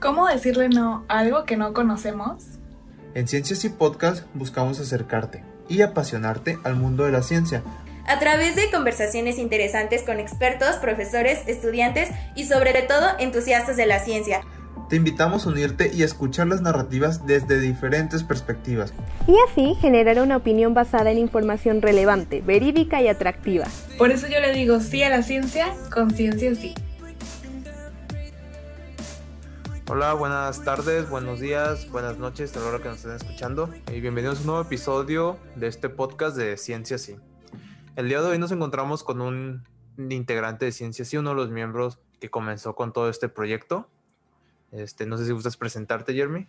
¿Cómo decirle no a algo que no conocemos? En Ciencias y Podcast buscamos acercarte y apasionarte al mundo de la ciencia. A través de conversaciones interesantes con expertos, profesores, estudiantes y sobre todo entusiastas de la ciencia. Te invitamos a unirte y a escuchar las narrativas desde diferentes perspectivas. Y así generar una opinión basada en información relevante, verídica y atractiva. Por eso yo le digo sí a la ciencia, con ciencia sí. Hola, buenas tardes, buenos días, buenas noches a la hora que nos estén escuchando y bienvenidos a un nuevo episodio de este podcast de Ciencia Sí. El día de hoy nos encontramos con un integrante de Ciencia Sí, uno de los miembros que comenzó con todo este proyecto. Este, no sé si gustas presentarte, Jeremy.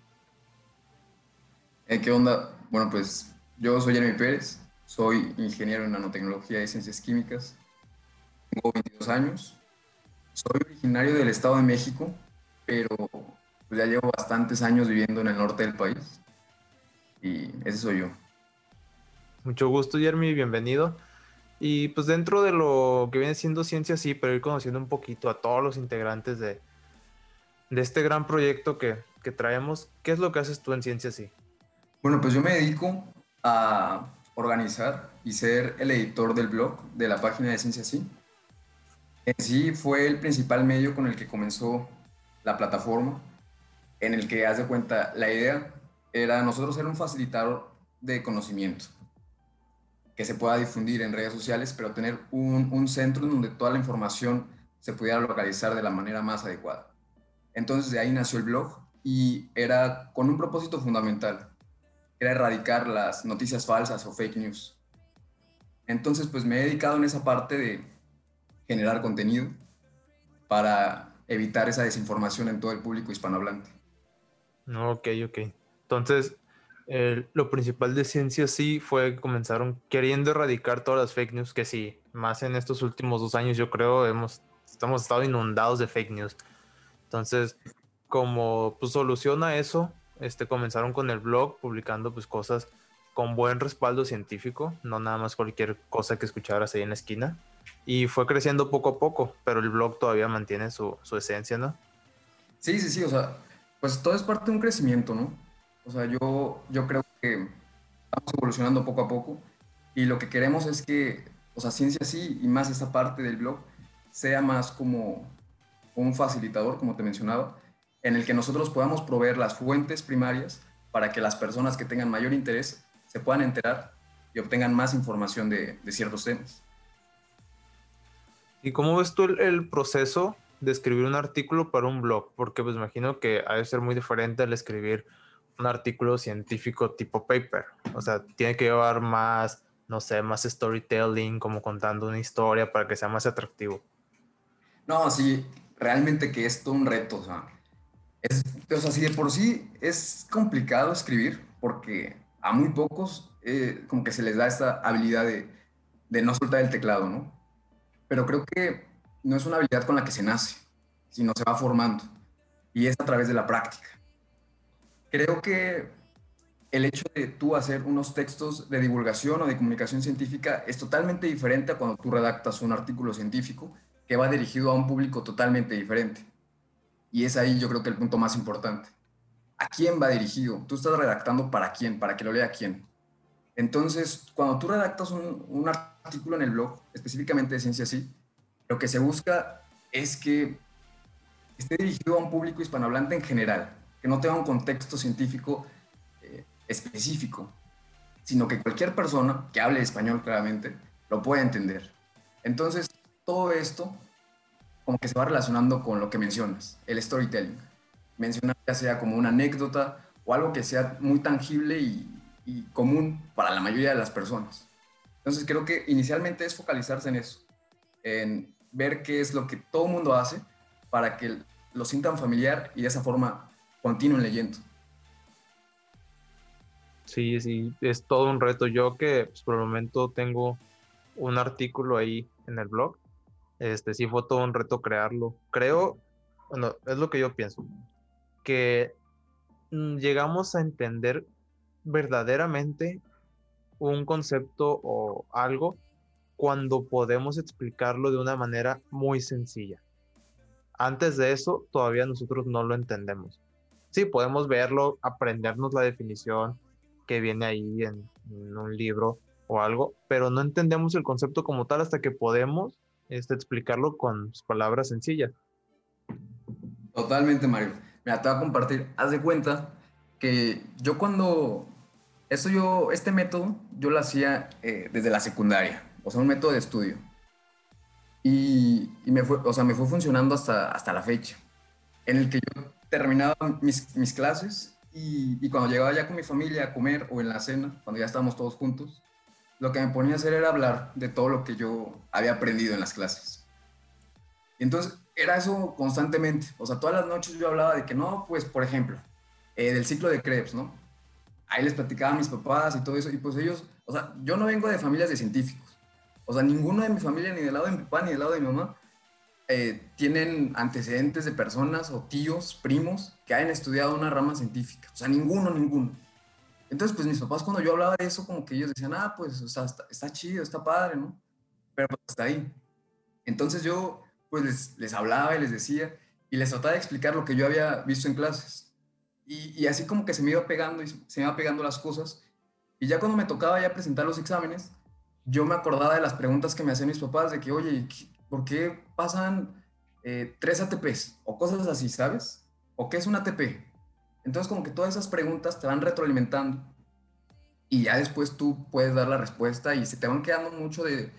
Eh, ¿Qué onda? Bueno, pues yo soy Jeremy Pérez, soy ingeniero en nanotecnología y ciencias químicas. Tengo 22 años. Soy originario del Estado de México, pero pues, ya llevo bastantes años viviendo en el norte del país. Y ese soy yo. Mucho gusto, Jeremy, bienvenido. Y pues dentro de lo que viene siendo ciencia, sí, pero ir conociendo un poquito a todos los integrantes de, de este gran proyecto que, que traemos, ¿qué es lo que haces tú en Ciencia Sí? Bueno, pues yo me dedico a organizar y ser el editor del blog de la página de Ciencia Sí. En sí fue el principal medio con el que comenzó la plataforma, en el que, haz de cuenta, la idea era nosotros ser un facilitador de conocimiento que se pueda difundir en redes sociales, pero tener un, un centro en donde toda la información se pudiera localizar de la manera más adecuada. Entonces de ahí nació el blog y era con un propósito fundamental, era erradicar las noticias falsas o fake news. Entonces pues me he dedicado en esa parte de generar contenido para evitar esa desinformación en todo el público hispanohablante. Ok, ok. Entonces, lo principal de ciencia sí fue que comenzaron queriendo erradicar todas las fake news, que sí, más en estos últimos dos años yo creo hemos, estamos estado inundados de fake news. Entonces, como pues, solución a eso, este, comenzaron con el blog publicando pues cosas con buen respaldo científico, no nada más cualquier cosa que escucharas ahí en la esquina. Y fue creciendo poco a poco, pero el blog todavía mantiene su, su esencia, ¿no? Sí, sí, sí, o sea, pues todo es parte de un crecimiento, ¿no? O sea, yo, yo creo que estamos evolucionando poco a poco y lo que queremos es que, o sea, ciencia sí, y más esta parte del blog, sea más como un facilitador, como te mencionaba, en el que nosotros podamos proveer las fuentes primarias para que las personas que tengan mayor interés se puedan enterar y obtengan más información de, ciertos temas. ¿Y cómo ves tú el, proceso de escribir un artículo para un blog? Porque pues imagino que ha de ser muy diferente al escribir un artículo científico tipo paper. O sea, tiene que llevar más, no sé, más storytelling, como contando una historia para que sea más atractivo. No, sí, realmente que es todo un reto. O sea, es, o sea, si de por sí es complicado escribir, porque a muy pocos eh, como que se les da esta habilidad de, de no soltar el teclado, ¿no? Pero creo que no es una habilidad con la que se nace, sino se va formando. Y es a través de la práctica. Creo que el hecho de tú hacer unos textos de divulgación o de comunicación científica es totalmente diferente a cuando tú redactas un artículo científico que va dirigido a un público totalmente diferente. Y es ahí yo creo que el punto más importante. ¿A quién va dirigido? Tú estás redactando para quién, para que lo lea quién. Entonces, cuando tú redactas un, artículo en el blog, específicamente de Ciencia Sí, lo que se busca es que esté dirigido a un público hispanohablante en general, que no tenga un contexto científico eh, específico, sino que cualquier persona que hable español claramente lo pueda entender. Entonces, todo esto como que se va relacionando con lo que mencionas, el storytelling. Mencionar ya sea como una anécdota o algo que sea muy tangible y, común para la mayoría de las personas. Entonces creo que inicialmente es focalizarse en eso, en ver qué es lo que todo el mundo hace para que lo sientan familiar y de esa forma continúen leyendo. Sí, sí, es todo un reto. Yo que pues, por el momento tengo un artículo ahí en el blog este sí fue todo un reto crearlo. Creo, bueno, es lo que yo pienso, que mm, llegamos a entender verdaderamente un concepto o algo cuando podemos explicarlo de una manera muy sencilla. antes de eso todavía nosotros no lo entendemos. Sí, podemos verlo, aprendernos la definición que viene ahí en, un libro o algo, pero no entendemos el concepto como tal hasta que podemos este, explicarlo con palabras sencillas. Totalmente, Mario. Mira, te voy a compartir. Haz de cuenta que yo cuando... Esto yo, este método, yo lo hacía eh, desde la secundaria, o sea, un método de estudio. Y, me, fue, o sea, me fue funcionando hasta, hasta la fecha, en el que yo terminaba mis, mis clases y, cuando llegaba ya con mi familia a comer o en la cena, cuando ya estábamos todos juntos, lo que me ponía a hacer era hablar de todo lo que yo había aprendido en las clases. Entonces era eso constantemente. O sea, todas las noches yo hablaba de que no, pues, por ejemplo, eh, del ciclo de Krebs, ¿no? Ahí les platicaba a mis papás y todo eso. Y pues ellos, o sea, yo no vengo de familias de científicos. O sea, ninguno de mi familia, ni del lado de mi papá, ni del lado de mi mamá, eh, tienen antecedentes de personas o tíos, primos, que hayan estudiado una rama científica. O sea, ninguno, ninguno. Entonces, pues mis papás cuando yo hablaba de eso, como que ellos decían, ah, pues, o sea, está, está chido, está padre, ¿no? Pero pues hasta ahí. Entonces yo, pues les, hablaba y les decía, y les trataba de explicar lo que yo había visto en clases. Y, y así como que se me iba pegando y se me iba pegando las cosas. Y ya cuando me tocaba ya presentar los exámenes, yo me acordaba de las preguntas que me hacían mis papás, de que, oye, ¿por qué pasan eh, tres ATPs? O cosas así, ¿sabes? ¿O qué es un ATP? Entonces, como que todas esas preguntas te van retroalimentando y ya después tú puedes dar la respuesta y se te van quedando mucho de,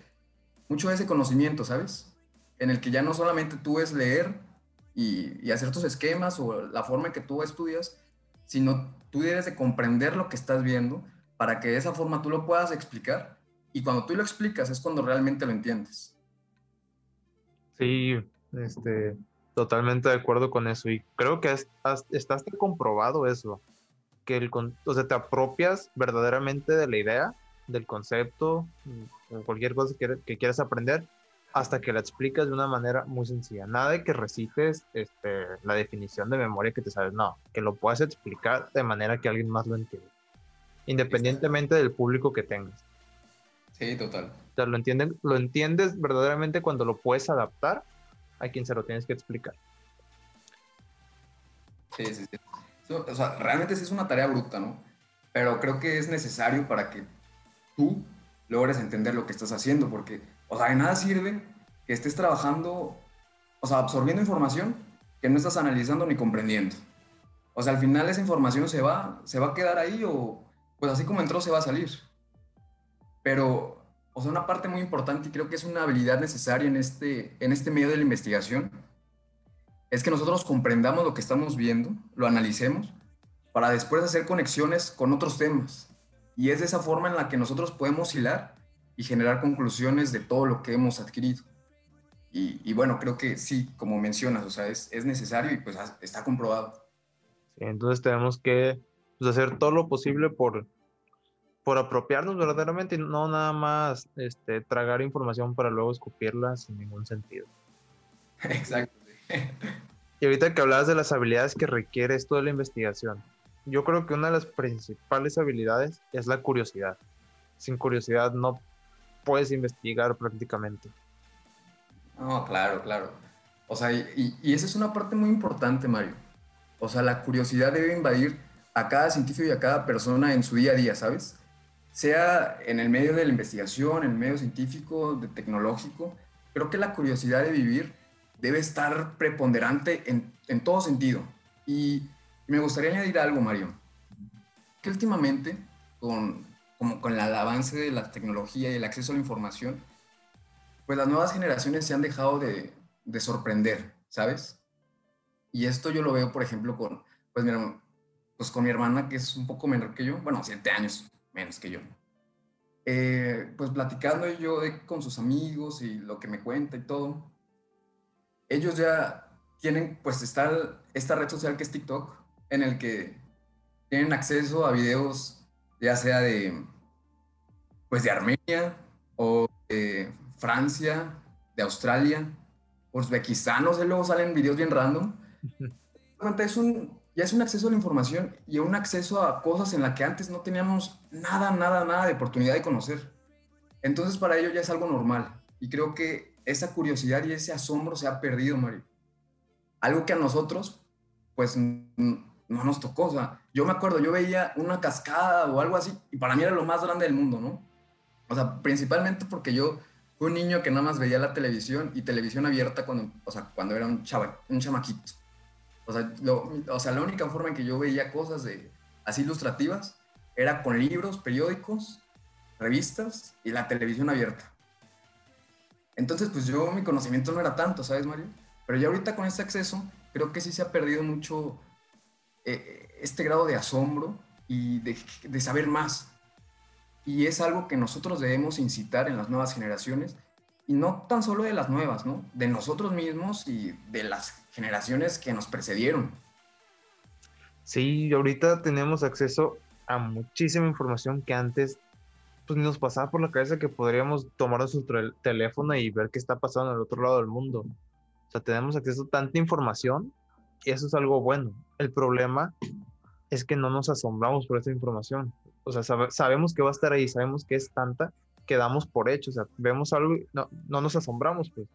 mucho de ese conocimiento, ¿sabes? En el que ya no solamente tú es leer y, y hacer tus esquemas o la forma en que tú estudias, sino tú debes de comprender lo que estás viendo para que de esa forma tú lo puedas explicar y cuando tú lo explicas es cuando realmente lo entiendes. Sí, este, totalmente de acuerdo con eso. Y creo que está comprobado eso, que el, o sea, te apropias verdaderamente de la idea, del concepto, mm, cualquier cosa que, que quieras aprender, hasta que la explicas de una manera muy sencilla. Nada de que recites este, la definición de memoria que te sabes, no, que lo puedas explicar de manera que alguien más lo entienda, independientemente del público que tengas. Sí, total. O sea, lo, entienden, lo entiendes verdaderamente cuando lo puedes adaptar a quien se lo tienes que explicar. Sí, sí, sí. O sea, realmente sí es una tarea bruta, ¿no? Pero creo que es necesario para que tú logres entender lo que estás haciendo, porque, o sea, de nada sirve que estés trabajando, o sea, absorbiendo información que no estás analizando ni comprendiendo. O sea, al final esa información se va, se va a quedar ahí o, pues así como entró, se va a salir. Pero, o sea, una parte muy importante y creo que es una habilidad necesaria en este, en este medio de la investigación, es que nosotros comprendamos lo que estamos viendo, lo analicemos, para después hacer conexiones con otros temas. Y es de esa forma en la que nosotros podemos hilar y generar conclusiones de todo lo que hemos adquirido. Y, bueno, creo que sí, como mencionas, o sea, es, es necesario y pues está comprobado. Sí, entonces tenemos que pues, hacer todo lo posible por por apropiarnos verdaderamente y no nada más este, tragar información para luego escupirla sin ningún sentido. Exacto. Y ahorita que hablabas de las habilidades que requiere esto de la investigación, yo creo que una de las principales habilidades es la curiosidad. Sin curiosidad no puedes investigar prácticamente. No, claro, claro. O sea, y, y esa es una parte muy importante, Mario. O sea, la curiosidad debe invadir a cada científico y a cada persona en su día a día, ¿sabes? sea en el medio de la investigación, en el medio científico, de tecnológico, creo que la curiosidad de vivir debe estar preponderante en, en todo sentido. Y me gustaría añadir algo, Mario, que últimamente, con, como con el avance de la tecnología y el acceso a la información, pues las nuevas generaciones se han dejado de, de sorprender, ¿sabes? Y esto yo lo veo, por ejemplo, con, pues, mira, pues con mi hermana, que es un poco menor que yo, bueno, siete años, menos que yo. Eh, pues platicando yo con sus amigos y lo que me cuenta y todo, ellos ya tienen, pues está esta red social que es TikTok, en el que tienen acceso a videos ya sea de, pues de Armenia o de Francia, de Australia, Uzbekistán, no sé, luego salen videos bien random. Es un, ya es un acceso a la información y un acceso a cosas en las que antes no teníamos nada, nada, nada de oportunidad de conocer. Entonces para ello ya es algo normal y creo que esa curiosidad y ese asombro se ha perdido, Mario. algo que a nosotros, pues no nos tocó. O sea, yo me acuerdo, yo veía una cascada o algo así, y para mí era lo más grande del mundo, ¿no? O sea, principalmente porque yo fui un niño que nada más veía la televisión y televisión abierta cuando, o sea, cuando era un, chava, un chamaquito. O sea, o sea, la única forma en que yo veía cosas de, así ilustrativas era con libros, periódicos, revistas y la televisión abierta. Entonces, pues yo, mi conocimiento no era tanto, ¿sabes, Mario? Pero ya ahorita con este acceso, creo que sí se ha perdido mucho eh, este grado de asombro y de, de saber más. Y es algo que nosotros debemos incitar en las nuevas generaciones, y no tan solo de las nuevas, ¿no? De nosotros mismos y de las generaciones que nos precedieron. Sí, ahorita tenemos acceso a muchísima información que antes pues nos pasaba por la cabeza que podríamos tomar nuestro teléfono y ver qué está pasando en el otro lado del mundo. O sea, tenemos acceso a tanta información y eso es algo bueno. El problema es que no nos asombramos por esa información. O sea, sabemos que va a estar ahí, sabemos que es tanta que damos por hecho. O sea, vemos algo y no, no nos asombramos, pues.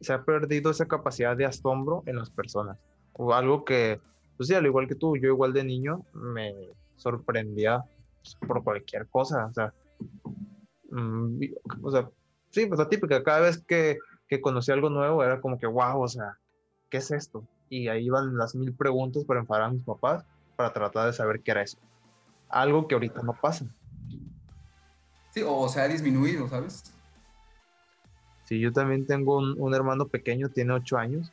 Se ha perdido esa capacidad de asombro en las personas. O algo que, pues sí, al igual que tú, yo igual de niño me sorprendía pues, por cualquier cosa. O sea, Mm, o sea, sí, pues la típica, cada vez que, que conocí algo nuevo era como que, wow, o sea, ¿qué es esto? Y ahí iban las mil preguntas para enfadar a mis papás para tratar de saber qué era eso. Algo que ahorita no pasa. Sí, o se ha disminuido, ¿sabes? Sí, yo también tengo un, hermano pequeño, tiene ocho años.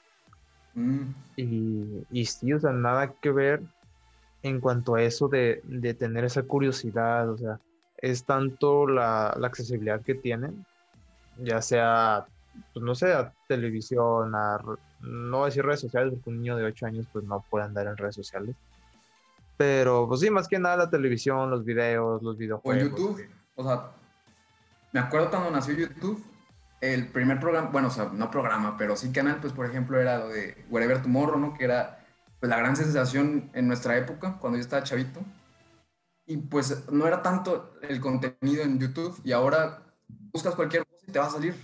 Mm. Y, y, sí, o sea, nada que ver en cuanto a eso de, de tener esa curiosidad, o sea, es tanto la, accesibilidad que tienen, ya sea, pues no sé, a televisión, a, no decir redes sociales, porque un niño de 8 años pues no puede andar en redes sociales. Pero pues sí, más que nada la televisión, los videos, los videojuegos. O YouTube, o sea, me acuerdo cuando nació YouTube, el primer programa, bueno, o sea, no programa, pero sí canal, pues por ejemplo era lo de Wherever Tomorrow, ¿no? Que era pues, la gran sensación en nuestra época, cuando yo estaba chavito y pues no era tanto el contenido en YouTube y ahora buscas cualquier cosa y te va a salir.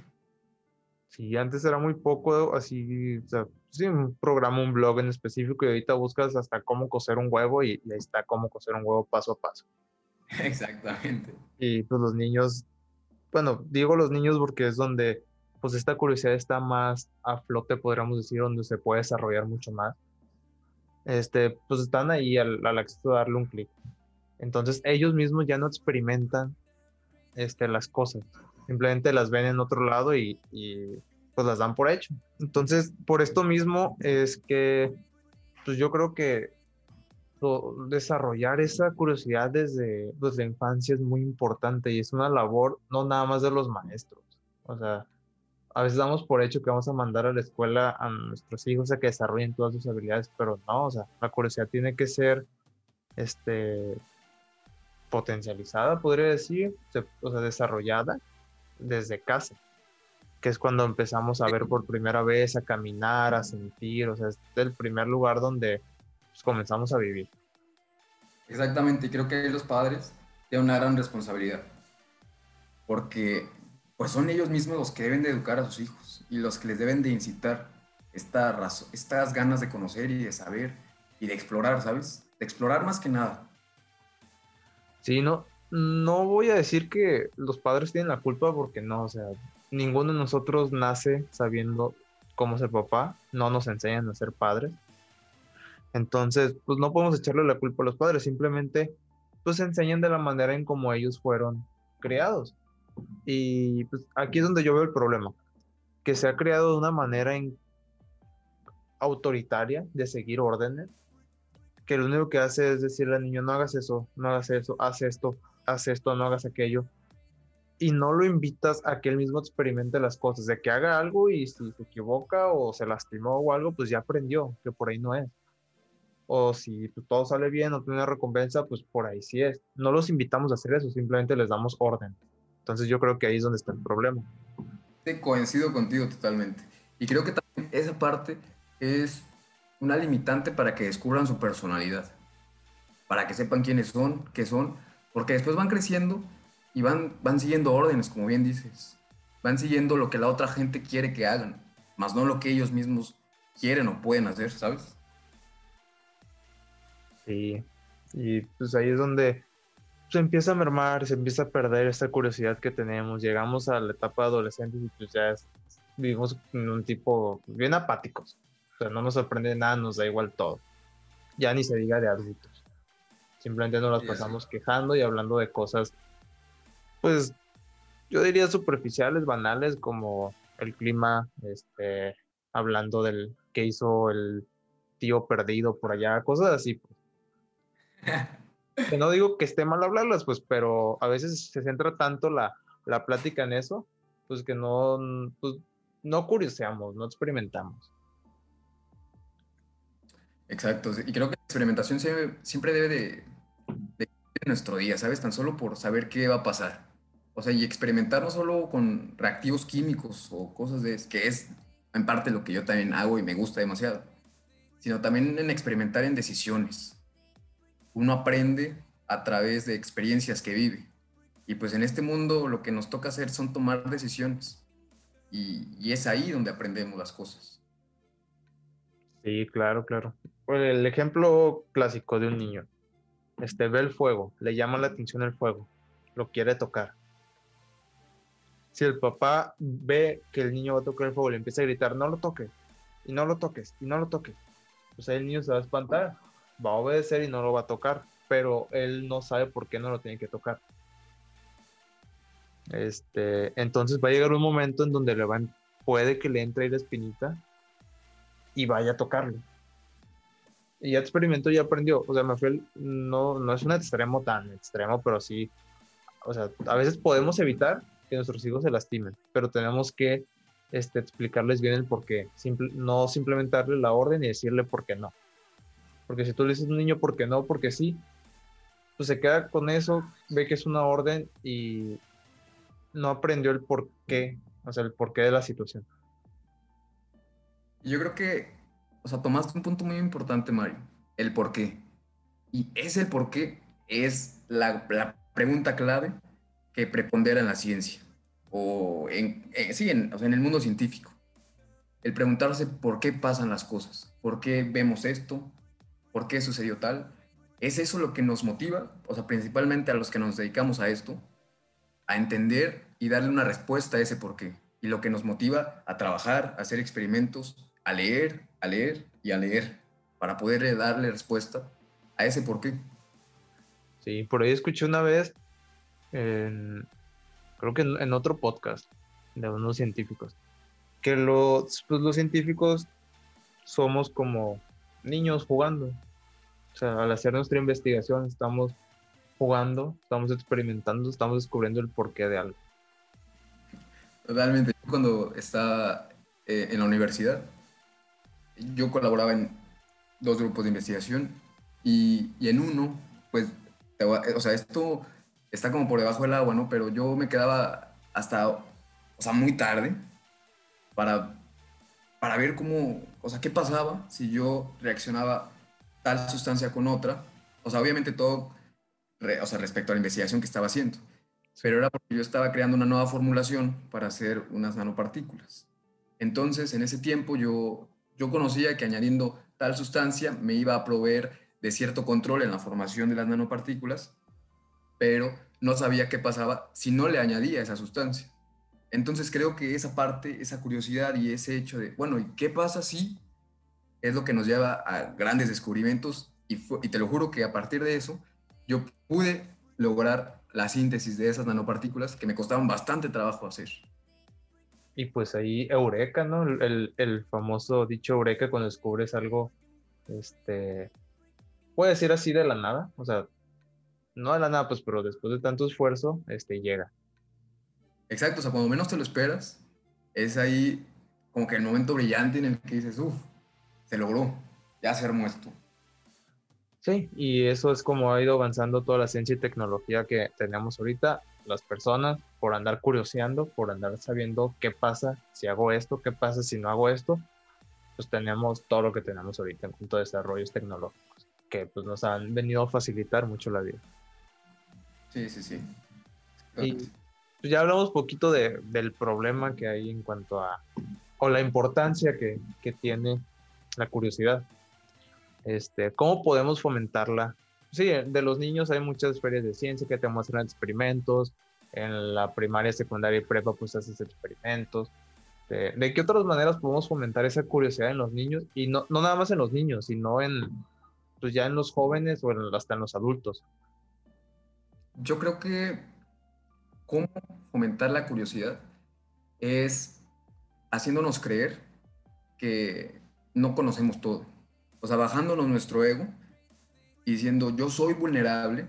Sí, antes era muy poco así, o sea, sí, un programa, un blog en específico y ahorita buscas hasta cómo coser un huevo y, ahí está cómo coser un huevo paso a paso. Exactamente. Y pues los niños, bueno, digo los niños porque es donde pues esta curiosidad está más a flote, podríamos decir, donde se puede desarrollar mucho más. Este, pues están ahí al, al acceso de darle un clic. Entonces ellos mismos ya no experimentan este, las cosas, simplemente las ven en otro lado y, pues las dan por hecho. Entonces, por esto mismo es que pues yo creo que desarrollar esa curiosidad desde, pues, la infancia es muy importante y es una labor no nada más de los maestros. O sea, a veces damos por hecho que vamos a mandar a la escuela a nuestros hijos a que desarrollen todas sus habilidades, pero no, o sea, la curiosidad tiene que ser este, potencializada, podría decir, o sea, desarrollada desde casa, que es cuando empezamos a ver por primera vez, a caminar, a sentir, o sea, es el primer lugar donde pues, comenzamos a vivir. Exactamente, y creo que los padres tienen una gran responsabilidad, porque pues son ellos mismos los que deben de educar a sus hijos y los que les deben de incitar esta estas ganas de conocer y de saber y de explorar, ¿sabes? De explorar más que nada. Sí, no, no voy a decir que los padres tienen la culpa porque no, o sea, ninguno de nosotros nace sabiendo cómo ser papá, no nos enseñan a ser padres. Entonces, pues no podemos echarle la culpa a los padres, simplemente pues enseñan de la manera en cómo ellos fueron creados. Y pues aquí es donde yo veo el problema, que se ha creado de una manera autoritaria de seguir órdenes que lo único que hace es decirle al niño, no hagas eso, no hagas eso, haz esto, haz esto, no hagas aquello. Y no lo invitas a que él mismo experimente las cosas, de que haga algo y si se equivoca o se lastimó o algo, pues ya aprendió que por ahí no es. O si todo sale bien o tiene una recompensa, pues por ahí sí es. No los invitamos a hacer eso, simplemente les damos orden. Entonces yo creo que ahí es donde está el problema. Sí, coincido contigo totalmente. Y creo que también esa parte es una limitante para que descubran su personalidad, para que sepan quiénes son, qué son, porque después van creciendo y van, van siguiendo órdenes, como bien dices, van siguiendo lo que la otra gente quiere que hagan, más no lo que ellos mismos quieren o pueden hacer, ¿sabes? Sí, y pues ahí es donde se empieza a mermar, se empieza a perder esa curiosidad que tenemos. Llegamos a la etapa de adolescentes y pues ya es- vivimos en un tipo bien apáticos. O sea, no nos sorprende nada, nos da igual todo. Ya ni se diga de adultos. Simplemente nos las pasamos quejando y hablando de cosas, pues yo diría superficiales, banales, como el clima, este, hablando del que hizo el tío perdido por allá, cosas así. pues. Que no digo que esté mal hablarlas, pues, pero a veces se centra tanto la, la plática en eso, pues que no, pues, no curioseamos, no experimentamos. Exacto, y creo que la experimentación siempre, siempre debe de, nuestro día, ¿sabes? Tan solo por saber qué va a pasar. O sea, y experimentar no solo con reactivos químicos o cosas de que es en parte lo que yo también hago y me gusta demasiado, sino también en experimentar en decisiones. Uno aprende a través de experiencias que vive. Y pues en este mundo lo que nos toca hacer son tomar decisiones. Y, y es ahí donde aprendemos las cosas. Sí, claro, claro. Pues, el ejemplo clásico de un niño. Este ve el fuego, le llama la atención el fuego, lo quiere tocar. Si el papá ve que el niño va a tocar el fuego, le empieza a gritar, no lo toques, y no lo toques, y no lo toques. Pues ahí el niño se va a espantar, va a obedecer y no lo va a tocar, pero él no sabe por qué no lo tiene que tocar. Este, entonces va a llegar un momento en donde le van, puede que le entre ahí la espinita y vaya a tocarlo. Y ya experimentó y aprendió. O sea, me fue el- no, no es un extremo tan extremo, pero sí, o sea, a veces podemos evitar que nuestros hijos se lastimen, pero tenemos que este, explicarles bien el por qué. No simplemente darle la orden y decirle por qué no. Porque si tú le dices a un niño por qué no, porque sí, pues se queda con eso, ve que es una orden y no aprendió el por qué, o sea, el porqué de la situación. Yo creo que, o sea, tomaste un punto muy importante, Mario, el por qué. Y ese por qué es la pregunta clave que prepondera en la ciencia, o en, en- sí, en, o sea, en el mundo científico. El preguntarse por qué pasan las cosas, por qué vemos esto, por qué sucedió tal. ¿Es eso lo que nos motiva? O sea, principalmente a los que nos dedicamos a esto, a entender y darle una respuesta a ese por qué. Y lo que nos motiva a trabajar, a hacer experimentos, a leer, a leer y a leer, para poder darle respuesta a ese por qué. Sí, por ahí escuché una vez, en- creo que en, en otro podcast de unos científicos, que los, pues, los científicos somos como niños jugando. O sea, al hacer nuestra investigación estamos jugando, estamos experimentando, estamos descubriendo el porqué de algo. Totalmente. Cuando estaba eh, en la universidad, yo colaboraba en dos grupos de investigación y, y en uno, pues, o sea, esto está como por debajo del agua, ¿no? Pero yo me quedaba hasta, o sea, muy tarde para, para ver cómo, o sea, qué pasaba si yo reaccionaba tal sustancia con otra. O sea, obviamente todo, re- o sea, respecto a la investigación que estaba haciendo pero era porque yo estaba creando una nueva formulación para hacer unas nanopartículas. Entonces, en ese tiempo yo, yo conocía que añadiendo tal sustancia me iba a proveer de cierto control en la formación de las nanopartículas, pero no sabía qué pasaba si no le añadía esa sustancia. Entonces creo que esa parte, esa curiosidad y ese hecho de, bueno, ¿y qué pasa si? Es lo que nos lleva a grandes descubrimientos y, te lo juro que a partir de eso yo pude lograr la síntesis de esas nanopartículas que me costaban bastante trabajo hacer. Y pues ahí, Eureka, ¿no? El, famoso dicho Eureka cuando descubres algo, este, puede ser así de la nada, o sea, no de la nada, pues, pero después de tanto esfuerzo, este, llega. Exacto, o sea, cuando menos te lo esperas, es ahí como que el momento brillante en el que dices, uff, se logró, ya se armó esto. Sí, y eso es como ha ido avanzando toda la ciencia y tecnología que tenemos ahorita. Las personas, por andar curioseando, por andar sabiendo qué pasa si hago esto, qué pasa si no hago esto, pues tenemos todo lo que tenemos ahorita en cuanto a desarrollos tecnológicos, que pues nos han venido a facilitar mucho la vida. Sí, sí, sí. Y pues, ya hablamos poquito de, del problema que hay en cuanto a, o la importancia que, que tiene la curiosidad. Este, ¿Cómo podemos fomentarla? Sí, de los niños hay muchas ferias de ciencia que te muestran experimentos. En la primaria, secundaria y prepa, pues haces experimentos. ¿De, qué otras maneras podemos fomentar esa curiosidad en los niños? Y no, no nada más en los niños, sino en, pues ya en los jóvenes o hasta en los adultos. Yo creo que cómo fomentar la curiosidad es haciéndonos creer que no conocemos todo. O sea, bajándonos nuestro ego y diciendo yo soy vulnerable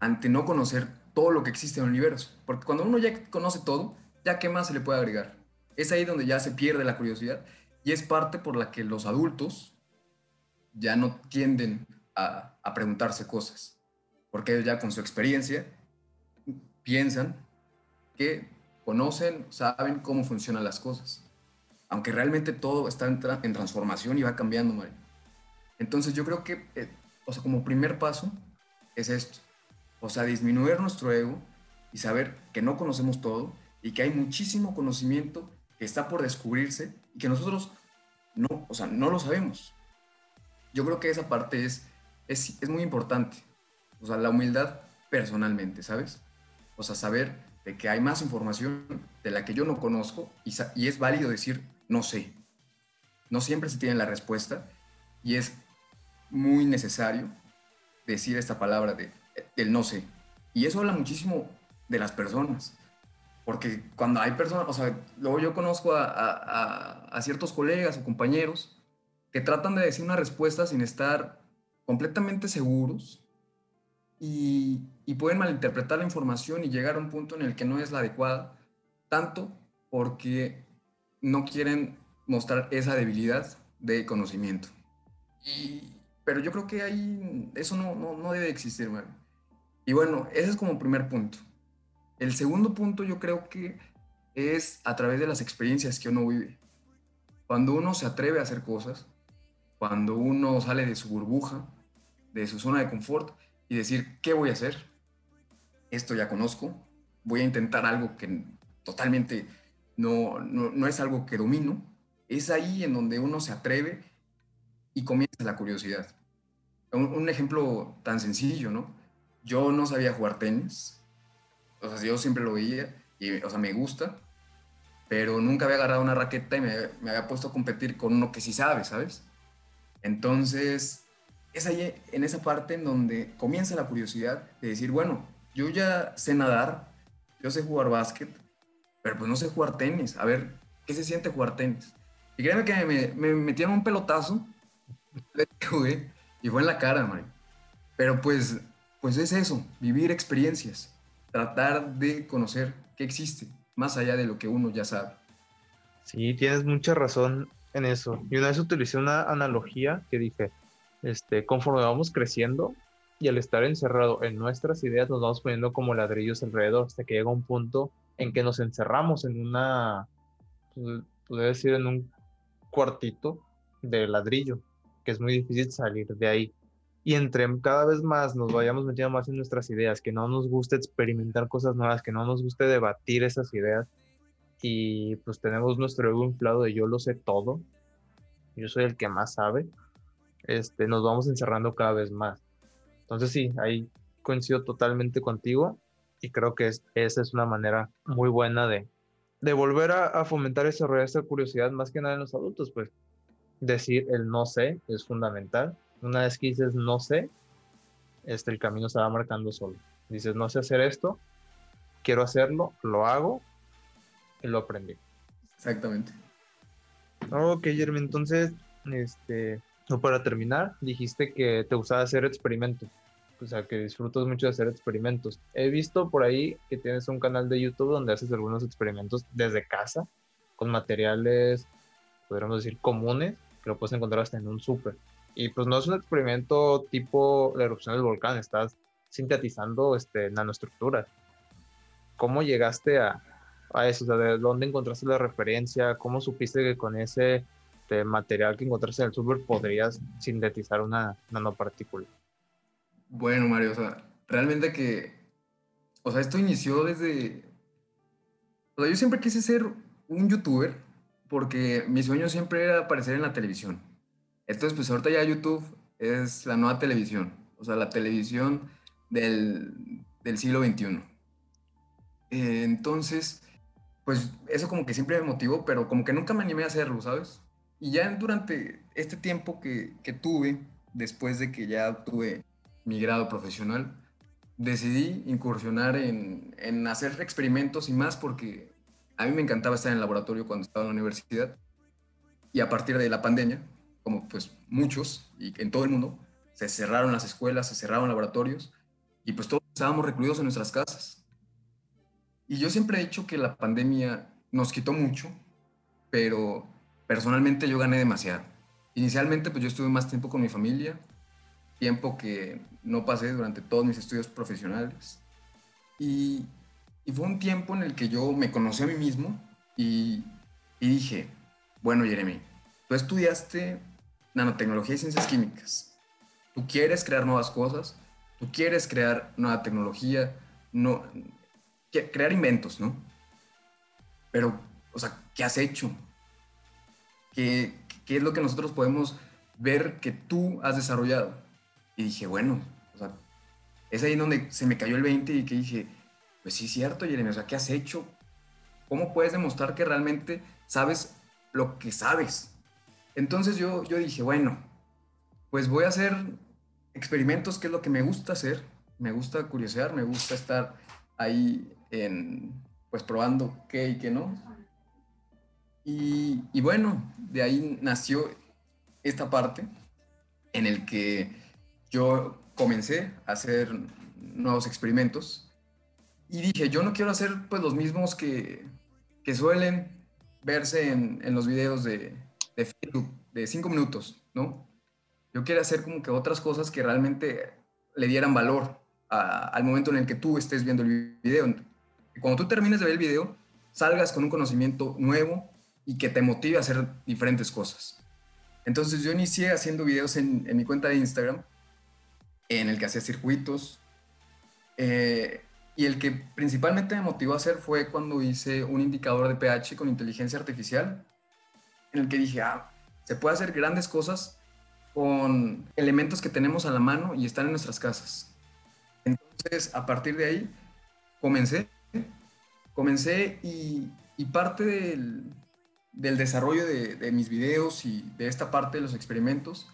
ante no conocer todo lo que existe en el universo. Porque cuando uno ya conoce todo, ya qué más se le puede agregar. Es ahí donde ya se pierde la curiosidad y es parte por la que los adultos ya no tienden a, a preguntarse cosas. Porque ellos ya con su experiencia piensan que conocen, saben cómo funcionan las cosas. Aunque realmente todo está en, en transformación y va cambiando, María. Entonces yo creo que, eh, o sea, como primer paso es esto. O sea, disminuir nuestro ego y saber que no conocemos todo y que hay muchísimo conocimiento que está por descubrirse y que nosotros no, o sea, no lo sabemos. Yo creo que esa parte es, es, es muy importante. O sea, la humildad personalmente, ¿sabes? O sea, saber de que hay más información de la que yo no conozco y, y es válido decir no sé. No siempre se tiene la respuesta y es muy necesario decir esta palabra de, del no sé. Y eso habla muchísimo de las personas. Porque cuando hay personas, o sea, luego yo conozco a, a, a, ciertos colegas o compañeros que tratan de decir una respuesta sin estar completamente seguros y, y, pueden malinterpretar la información y llegar a un punto en el que no es la adecuada, tanto porque no quieren mostrar esa debilidad de conocimiento. Y, pero yo creo que ahí eso no, no, no debe existir. Y bueno, ese es como primer punto. El segundo punto yo creo que es a través de las experiencias que uno vive. Cuando uno se atreve a hacer cosas, cuando uno sale de su burbuja, de su zona de confort y decir, ¿qué voy a hacer? Esto ya conozco, voy a intentar algo que totalmente no, no, no es algo que domino. Es ahí en donde uno se atreve y comienza la curiosidad. Un, ejemplo tan sencillo, ¿no? Yo no sabía jugar tenis, o sea, yo siempre lo veía, y, o sea, me gusta, pero nunca había agarrado una raqueta y me, me había puesto a competir con uno que sí sabe, ¿sabes? Entonces, es ahí en esa parte en donde comienza la curiosidad de decir, bueno, yo ya sé nadar, yo sé jugar básquet, pero pues no sé jugar tenis. A ver, ¿qué se siente jugar tenis? Y créeme que me, me metieron un pelotazo y fue en la cara, Mario. Pero pues, pues es eso, vivir experiencias, tratar de conocer qué existe, más allá de lo que uno ya sabe. Sí, tienes mucha razón en eso. Y una vez utilicé una analogía que dije, este, conforme vamos creciendo y al estar encerrado en nuestras ideas nos vamos poniendo como ladrillos alrededor hasta que llega un punto en que nos encerramos en una, pues, podría decir, en un cuartito de ladrillo que es muy difícil salir de ahí. Y entre cada vez más nos vayamos metiendo más en nuestras ideas, que no nos guste experimentar cosas nuevas, que no nos guste debatir esas ideas, y pues tenemos nuestro ego inflado de yo lo sé todo, yo soy el que más sabe, este, nos vamos encerrando cada vez más. Entonces sí, ahí coincido totalmente contigo y creo que esa es una manera muy buena de, de volver a, a fomentar y desarrollar esa curiosidad más que nada en los adultos, pues decir el no sé es fundamental. Una vez que dices no sé, este, el camino se va marcando solo. Dices no sé hacer esto, quiero hacerlo, lo hago y lo aprendí. Exactamente. Ok, Jeremy, entonces, este, para terminar, dijiste que te gustaba hacer experimentos. O sea, que disfrutas mucho de hacer experimentos. He visto por ahí que tienes un canal de YouTube donde haces algunos experimentos desde casa, con materiales, podríamos decir, comunes, que lo puedes encontrar hasta en un súper. Y pues no es un experimento tipo la erupción del volcán, estás sintetizando este, nanoestructuras. ¿Cómo llegaste a, a eso? O sea, ¿de dónde encontraste la referencia? ¿Cómo supiste que con ese este, material que encontraste en el súper podrías sintetizar una nanopartícula? Bueno, Mario, o sea, realmente que, o sea, esto inició desde, o sea, yo siempre quise ser un youtuber, porque mi sueño siempre era aparecer en la televisión. Entonces, pues ahorita ya YouTube es la nueva televisión, o sea, la televisión del, del siglo XXI. Eh, entonces, pues eso como que siempre me motivó, pero como que nunca me animé a hacerlo, ¿sabes? Y ya durante este tiempo que, que tuve, después de que ya tuve mi grado profesional, decidí incursionar en, en, hacer experimentos y más porque a mí me encantaba estar en el laboratorio cuando estaba en la universidad y a partir de la pandemia, como pues muchos y en todo el mundo, se cerraron las escuelas, se cerraron laboratorios y pues todos estábamos recluidos en nuestras casas. Y yo siempre he dicho que la pandemia nos quitó mucho, pero personalmente yo gané demasiado. Inicialmente pues yo estuve más tiempo con mi familia, tiempo que no pasé durante todos mis estudios profesionales. Y, y fue un tiempo en el que yo me conocí a mí mismo y, dije, bueno Jeremy, tú estudiaste nanotecnología y ciencias químicas. Tú quieres crear nuevas cosas, tú quieres crear nueva tecnología, no, crear inventos, ¿no? Pero, o sea, ¿qué has hecho? ¿Qué, ¿Qué es lo que nosotros podemos ver que tú has desarrollado? Y dije, bueno, o es ahí donde se me cayó el 20 y que dije, pues sí, es cierto, Jeremy, o sea, ¿qué has hecho? ¿Cómo puedes demostrar que realmente sabes lo que sabes? Entonces yo, yo dije, bueno, pues voy a hacer experimentos, que es lo que me gusta hacer. Me gusta curiosear, me gusta estar ahí en, pues probando qué y qué no. Y, bueno, de ahí nació esta parte en el que yo comencé a hacer nuevos experimentos y dije, yo no quiero hacer pues los mismos que, que suelen verse en, en los videos de, de cinco minutos, ¿no? Yo quiero hacer como que otras cosas que realmente le dieran valor al momento en el que tú estés viendo el video. Cuando tú termines de ver el video, salgas con un conocimiento nuevo y que te motive a hacer diferentes cosas. Entonces yo inicié haciendo videos en, en mi cuenta de Instagram, en el que hacía circuitos, eh, y el que principalmente me motivó a hacer fue cuando hice un indicador de pH con inteligencia artificial, en el que dije, ah, se puede hacer grandes cosas con elementos que tenemos a la mano y están en nuestras casas. Entonces, a partir de ahí, comencé, comencé y, parte del, desarrollo de, mis videos y de esta parte de los experimentos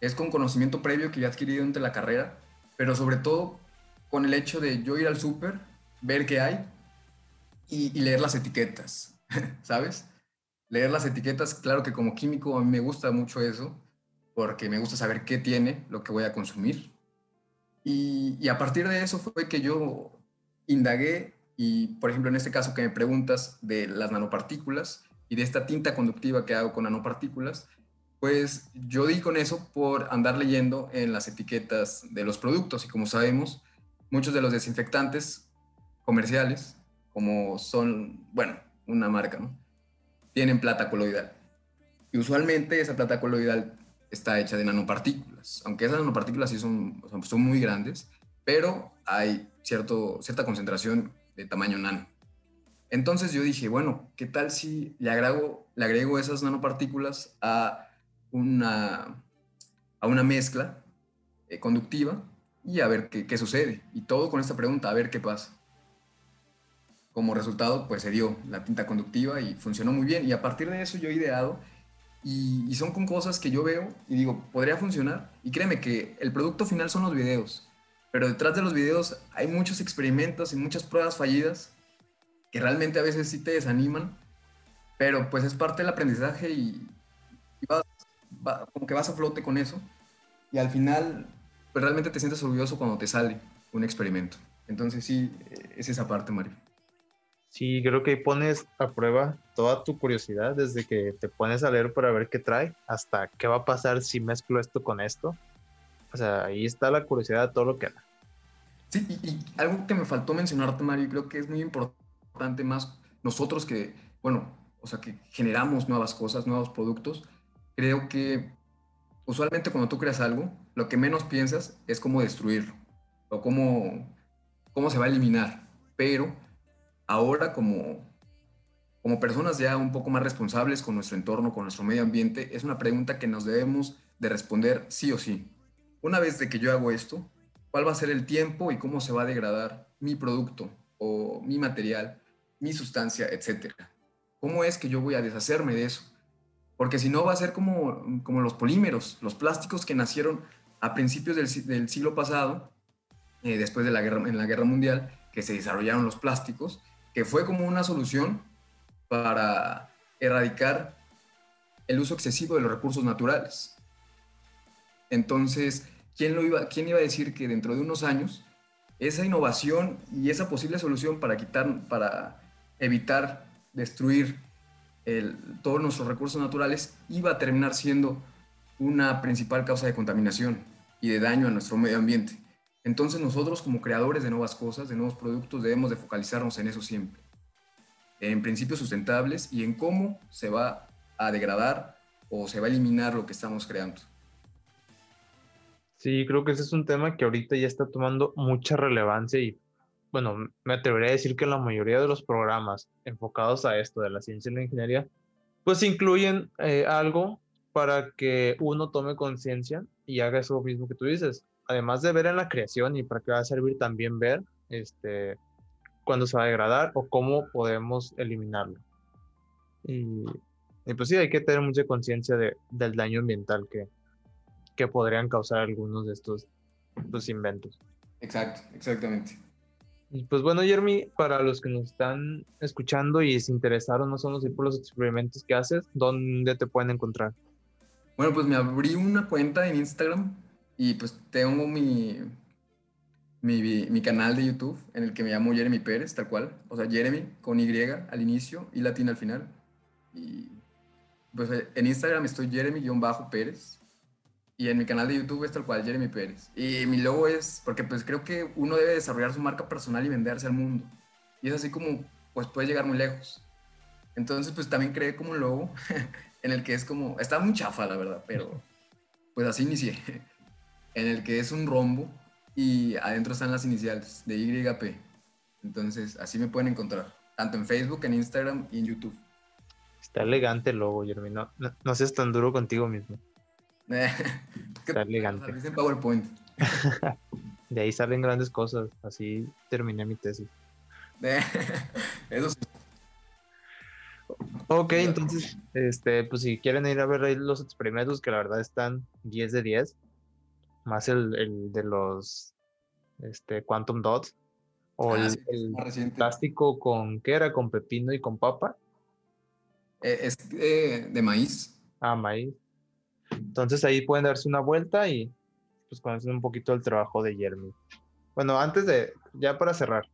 es con conocimiento previo que ya he adquirido entre la carrera, pero sobre todo con el hecho de yo ir al súper, ver qué hay y, leer las etiquetas, ¿sabes? Leer las etiquetas, claro que como químico a mí me gusta mucho eso, porque me gusta saber qué tiene lo que voy a consumir. Y, a partir de eso fue que yo indagué y, por ejemplo, en este caso que me preguntas de las nanopartículas y de esta tinta conductiva que hago con nanopartículas, pues yo di con eso por andar leyendo en las etiquetas de los productos y como sabemos, muchos de los desinfectantes comerciales, como son, bueno, una marca, ¿no? Tienen plata coloidal. Y usualmente esa plata coloidal está hecha de nanopartículas, aunque esas nanopartículas sí son, son muy grandes, pero hay cierto, cierta concentración de tamaño nano. Entonces yo dije, bueno, ¿qué tal si le agrego, le agrego esas nanopartículas a una, a una mezcla eh, conductiva y a ver qué, qué, sucede. Y todo con esta pregunta, a ver qué pasa. Como resultado, pues se dio la tinta conductiva y funcionó muy bien. Y a partir de eso yo he ideado y, y, son con cosas que yo veo y digo, podría funcionar. Y créeme que el producto final son los videos. Pero detrás de los videos hay muchos experimentos y muchas pruebas fallidas que realmente a veces sí te desaniman. Pero pues es parte del aprendizaje y, y vas, va, como que vas a flote con eso. Y al final pues realmente te sientes orgulloso cuando te sale un experimento. Entonces sí, es esa parte, Mario. Sí, creo que pones a prueba toda tu curiosidad desde que te pones a leer para ver qué trae hasta qué va a pasar si mezclo esto con esto. O sea, ahí está la curiosidad de todo lo que da. Sí, y, y algo que me faltó mencionarte, Mario, creo que es muy importante más nosotros que, bueno, o sea, que generamos nuevas cosas, nuevos productos, creo que usualmente cuando tú creas algo, lo que menos piensas es cómo destruirlo o cómo, cómo se va a eliminar. Pero ahora como, como personas ya un poco más responsables con nuestro entorno, con nuestro medio ambiente, es una pregunta que nos debemos de responder sí o sí. Una vez de que yo hago esto, ¿cuál va a ser el tiempo y cómo se va a degradar mi producto o mi material, mi sustancia, etcétera? ¿Cómo es que yo voy a deshacerme de eso? Porque si no va a ser como, como los polímeros, los plásticos que nacieron a principios del, del siglo pasado, eh, después de la guerra, en la guerra mundial, que se desarrollaron los plásticos, que fue como una solución para erradicar el uso excesivo de los recursos naturales. Entonces, ¿quién, lo iba, ¿quién iba a decir que dentro de unos años esa innovación y esa posible solución para quitar, para evitar destruir todos nuestros recursos naturales iba a terminar siendo una principal causa de contaminación y de daño a nuestro medio ambiente? Entonces nosotros como creadores de nuevas cosas, de nuevos productos, debemos de focalizarnos en eso siempre. En principios sustentables y en cómo se va a degradar o se va a eliminar lo que estamos creando. Sí, creo que ese es un tema que ahorita ya está tomando mucha relevancia y bueno, me atrevería a decir que la mayoría de los programas enfocados a esto de la ciencia y la ingeniería, pues incluyen eh, algo para que uno tome conciencia y haga eso mismo que tú dices, además de ver en la creación y para qué va a servir también ver este, cuándo se va a degradar o cómo podemos eliminarlo. Y, pues sí, hay que tener mucha conciencia de, del daño ambiental que, que podrían causar algunos de estos, estos inventos. Exacto, exactamente. Y pues bueno, Jeremy, para los que nos están escuchando y se interesaron más o menos por los experimentos que haces, ¿dónde te pueden encontrar? Bueno, pues me abrí una cuenta en Instagram y pues tengo mi, mi, canal de YouTube en el que me llamo Jeremy Pérez, tal cual. O sea, Jeremy con Y al inicio y latina al final. Y pues en Instagram estoy Jeremy-Pérez. Y en mi canal de YouTube es tal cual, Jeremy Pérez. Y mi logo es, porque pues creo que uno debe desarrollar su marca personal y venderse al mundo. Y es así como, pues puede llegar muy lejos. Entonces, pues también creé como un logo en el que es como, está muy chafa la verdad, pero pues así inicié. en el que es un rombo y adentro están las iniciales de YP. Entonces, así me pueden encontrar, tanto en Facebook, en Instagram y en YouTube. Está elegante el logo, Jeremy. No, no, seas tan duro contigo mismo. Está elegante. PowerPoint. de ahí salen grandes cosas. Así terminé mi tesis. Eso sí. Ok, entonces, este, pues si quieren ir a ver los experimentos, que la verdad están 10 de 10, más el, el de los este, Quantum Dots o ah, el, plástico con, ¿qué era? Con pepino y con papa. Eh, es de maíz. Ah, maíz. Entonces ahí pueden darse una vuelta y pues conocer un poquito el trabajo de Jeremy. Bueno, antes de, ya para cerrar,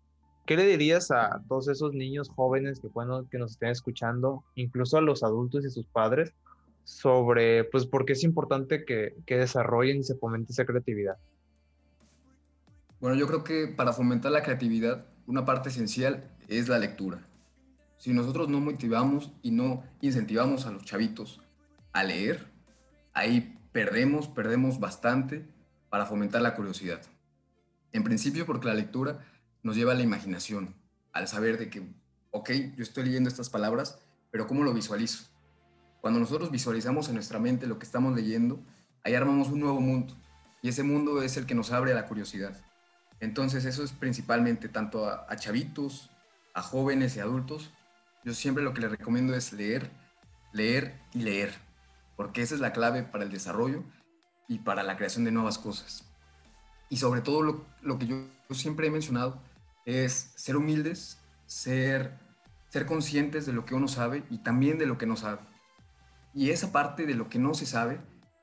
¿qué le dirías a todos esos niños jóvenes que, bueno, que nos estén escuchando, incluso a los adultos y sus padres, sobre, pues, por qué es importante que, que desarrollen y se fomente esa creatividad. Bueno, yo creo que para fomentar la creatividad, una parte esencial es la lectura. Si nosotros no motivamos y no incentivamos a los chavitos a leer, ahí perdemos, perdemos bastante para fomentar la curiosidad. En principio porque la lectura nos lleva a la imaginación, al saber de que, ok, yo estoy leyendo estas palabras, pero ¿cómo lo visualizo? Cuando nosotros visualizamos en nuestra mente lo que estamos leyendo, ahí armamos un nuevo mundo. Y ese mundo es el que nos abre a la curiosidad. Entonces eso es principalmente tanto a, chavitos, a jóvenes y adultos. Yo siempre lo que les recomiendo es leer, leer y leer. Porque esa es la clave para el desarrollo y para la creación de nuevas cosas. Y sobre todo lo, que yo, siempre he mencionado es ser humildes, ser, ser conscientes de lo que uno sabe y también de lo que no sabe. Y esa parte de lo que no se sabe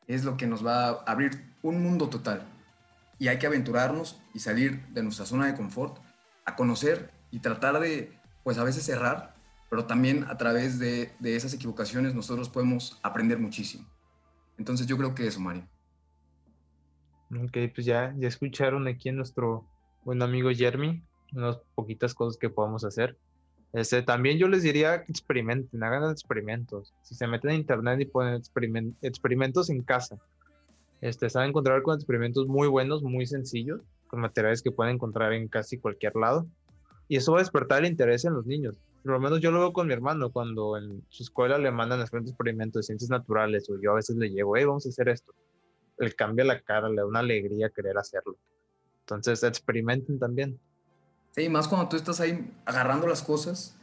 es lo que nos va a abrir un mundo total. Y hay que aventurarnos y salir de nuestra zona de confort, a conocer y tratar de, pues a veces errar, pero también a través de, de esas equivocaciones nosotros podemos aprender muchísimo. Entonces yo creo que eso, Mario. Ok, pues ya, ya escucharon aquí a nuestro buen amigo Jeremy, unas poquitas cosas que podemos hacer. Este, también yo les diría experimenten, hagan experimentos. Si se meten a internet y ponen experimentos en casa, este, se van a encontrar con experimentos muy buenos, muy sencillos, con materiales que pueden encontrar en casi cualquier lado. Y eso va a despertar el interés en los niños. Por lo menos yo lo veo con mi hermano, cuando en su escuela le mandan a hacer experimentos de ciencias naturales, o yo a veces le llevo, hey, vamos a hacer esto. le cambia la cara, le da una alegría querer hacerlo. Entonces, experimenten también. Sí, más cuando tú estás ahí agarrando las cosas,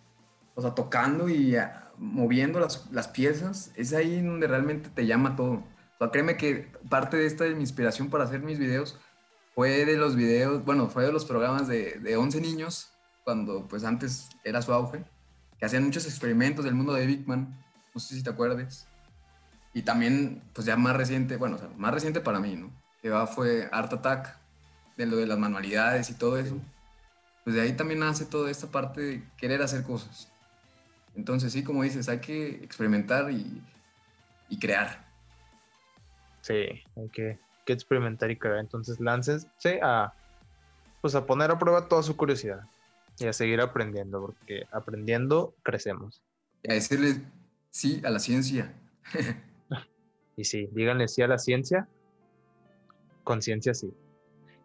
o sea, tocando y ah, moviendo las, las piezas, es ahí donde realmente te llama todo. O sea, créeme que parte de esta de mi inspiración para hacer mis videos fue de los videos, bueno, fue de los programas de, de 11 niños, cuando pues antes era su auge, que hacían muchos experimentos del mundo de Big Man, no sé si te acuerdes. Y también, pues ya más reciente, bueno, más reciente para mí, ¿no? Que va fue Art Attack, de lo de las manualidades y todo eso. Pues de ahí también nace toda esta parte de querer hacer cosas. Entonces, sí, como dices, hay que experimentar y, crear. Sí, hay que, que experimentar y crear. Entonces, láncense a, pues a poner a prueba toda su curiosidad y a seguir aprendiendo, porque aprendiendo crecemos. Y a decirle sí a la ciencia. Y sí, díganle sí a la ciencia, conciencia sí.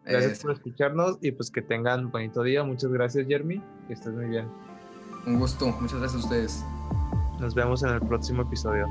Gracias Es por escucharnos y pues que tengan bonito día. Muchas gracias, Jeremy. Que estés muy bien. un gusto. Muchas gracias a ustedes. Nos vemos en el próximo episodio.